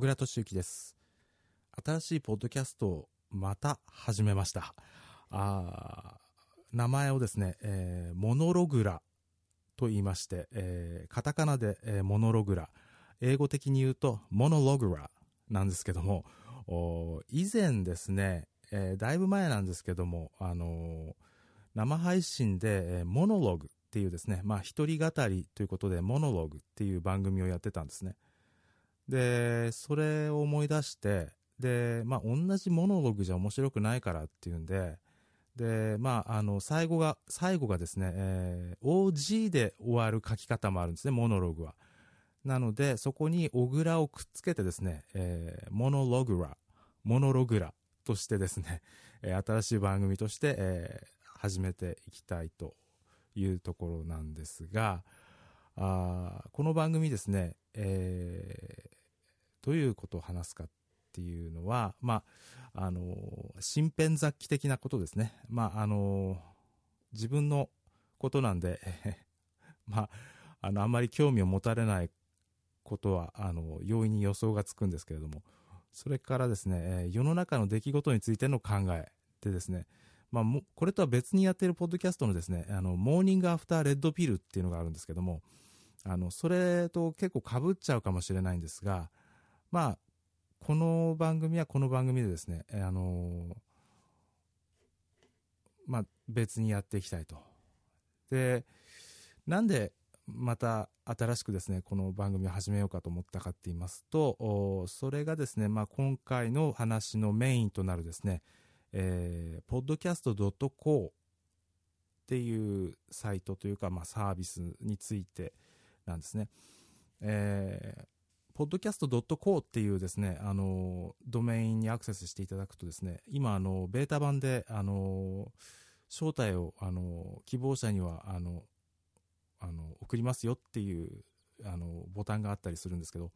小倉敏之です。新しいポッドキャストをまた始めました。あ名前をですね、えーモノログラと言いまして、えーカタカナで、えーモノログラ、英語的に言うとモノログラなんですけども、以前ですね、えーだいぶ前なんですけども、あのー生配信で、えーモノログっていうですね、まあ一人語りということでモノログっていう番組をやってたんですね。で、それを思い出して、で、まあ、同じモノログじゃ面白くないからっていうんで、で、まあ、あの、最後が、最後がですね、えー OG で終わる書き方もあるんですね、モノログは。なので、そこにオグラをくっつけてですね、えーモノログラ、モノログラとしてですね、えー新しい番組として、えー始めていきたいというところなんですが、あこの番組ですね、えーどういうことを話すかっていうのは、まあ、あの、身辺雑記的なことですね。まあ、あの、自分のことなんで、まあ、あの、あんまり興味を持たれないことは、あの、容易に予想がつくんですけれども、それからですね、世の中の出来事についての考えでですね、まあ、もこれとは別にやっているポッドキャストのですね、あの、モーニングアフターレッドピルっていうのがあるんですけども、あの、それと結構被っちゃうかもしれないんですが、まあ、この番組はこの番組でですね、あのまあ、別にやっていきたいと。で、なんでまた新しくですね、この番組を始めようかと思ったかって言いますと、それがですね、まあ、今回の話のメインとなるですね、えー、podcast.co っていうサイトというか、まあ、サービスについてなんですね。えー、podcast.co っていうですね、あの、ドメインにアクセスしていただくとですね、今、あの、ベータ版で、あの、招待を、あの、希望者には、あの、あの、送りますよっていう、あの、ボタンがあったりするんですけど、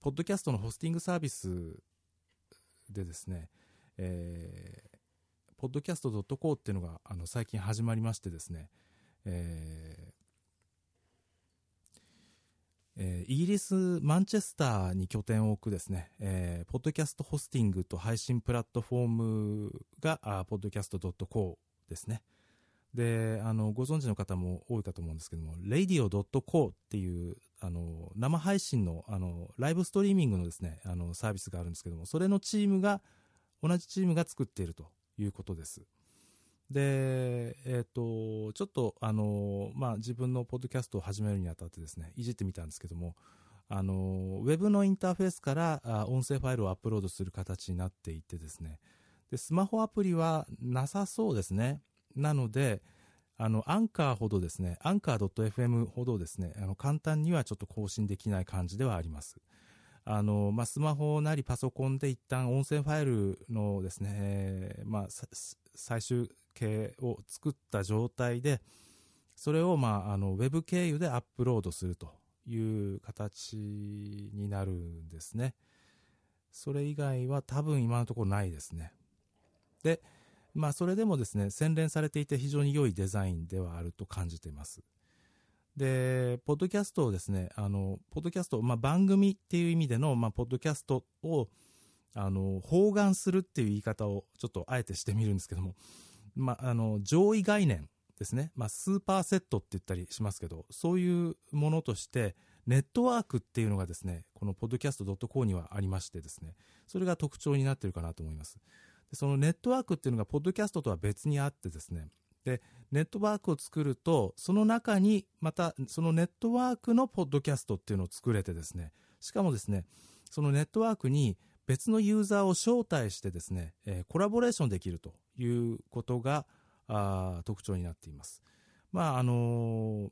ポッドキャストのホスティングサービスでですね、えー、podcast.co っていうのが、あの、最近始まりましてですね、えーえーイギリス・マンチェスターに拠点を置くですね、えーポッドキャストホスティングと配信プラットフォームが、あ podcast.co ですね。で、あの、ご存知の方も多いかと思うんですけども、radio.co っていう、あの、生配信の、あの、ライブストリーミングのですね、あの、サービスがあるんですけども、それのチームが、同じチームが作っているということです。で、えっ、と、ちょっと、あの、まあ、自分のポッドキャストを始めるにあたってですね、いじってみたんですけども、あの、ウェブのインターフェースからあ音声ファイルをアップロードする形になっていてですね、で、スマホアプリはなさそうですね。なので、あの、アンカーほどですね、アンカー .fm ほどですね、あの、簡単にはちょっと更新できない感じではあります。あの、まあ、スマホなりパソコンで一旦音声ファイルのですね、えまあ、最終形を作った状態で、それを、まあ、あの、ウェブ経由でアップロードするという形になるんですね。それ以外は多分今のところないですね。で、まあ、それでもですね、洗練されていて非常に良いデザインではあると感じています。で、ポッドキャストをですね、あの、ポッドキャスト、まあ、番組っていう意味での、まあ、ポッドキャストを、あの、包含するっていう言い方をちょっとあえてしてみるんですけども、まあ、あの、上位概念ですね。まあ、スーパーセットって言ったりしますけど、そういうものとして、ネットワークっていうのがですね、この podcast.co にはありましてですね、それが特徴になってるかなと思います。でそのネットワークっていうのが、ポッドキャストとは別にあってですね、で、ネットワークを作ると、その中に、また、そのネットワークのポッドキャストっていうのを作れてですね、しかもですね、そのネットワークに別のユーザーを招待してですね、えーコラボレーションできるということが、あ特徴になっています。まあ、あのー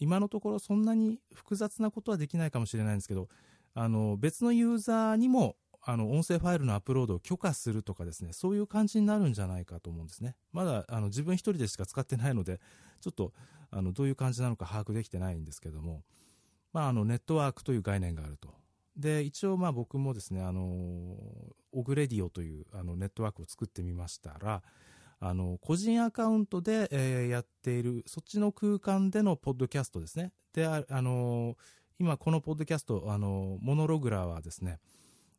今のところそんなに複雑なことはできないかもしれないんですけど、あの、別のユーザーにも、あの、音声ファイルのアップロードを許可するとかですね、そういう感じになるんじゃないかと思うんですね。まだ、あの、自分一人でしか使ってないので、ちょっと、あの、どういう感じなのか把握できてないんですけども、まあ、あの、ネットワークという概念があると。で、一応、まあ僕もですね、あの、オグレディオという、あの、ネットワークを作ってみましたら、あの、個人アカウントで、えーやっている、そっちの空間でのポッドキャストですね。で、あの、今このポッドキャスト、あの、モノログラはですね、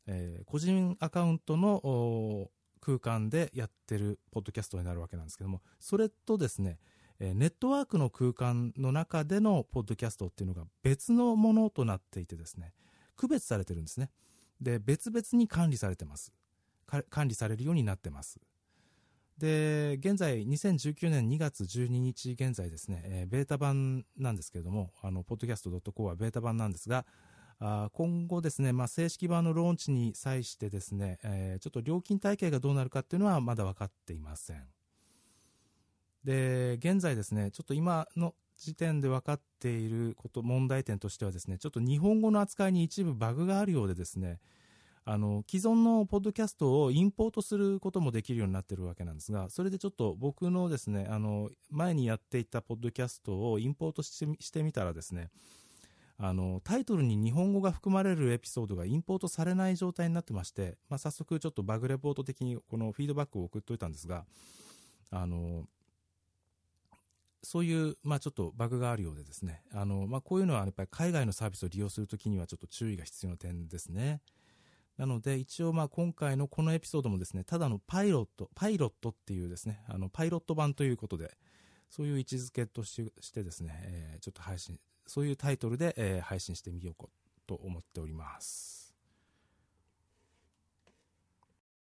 えー、個人アカウントの空間でやってるポッドキャストになるわけなんですけども、それとですね、えネットワークの空間の中でのポッドキャストっていうのが別のものとなっていてですね、区別されてるんですね。で、別々に管理されてます。管理されるようになってます。で、現在、2019年2月12日現在ですね、えー、ベータ版なんですけれども、あの、ポッドキャスト .co はベータ版なんですが、あ今後ですね、まあ、正式版のローンチに際してですね、えー、ちょっと料金体系がどうなるかっていうのはまだ分かっていません。で、現在ですね、ちょっと今の時点で分かっていること、問題点としてはですね、ちょっと日本語の扱いに一部バグがあるようでですね、あの、既存のポッドキャストをインポートすることもできるようになってるわけなんですが、それでちょっと僕のですね、あの、前にやっていたポッドキャストをインポートしてみたらですね、あの、タイトルに日本語が含まれるエピソードがインポートされない状態になってまして、まあ、早速ちょっとバグレポート的にこのフィードバックを送っといたんですが、あの、そういう、まあ、ちょっとバグがあるようでですね、あの、まあ、こういうのはやっぱり海外のサービスを利用するときにはちょっと注意が必要な点ですね。なので、一応まあ今回のこのエピソードもですね、ただのパイロット、パイロットっていうですね、あの、パイロット版ということで、そういう位置づけとしてですね、えー、ちょっと配信、そういうタイトルで、えー、配信してみようと思っております。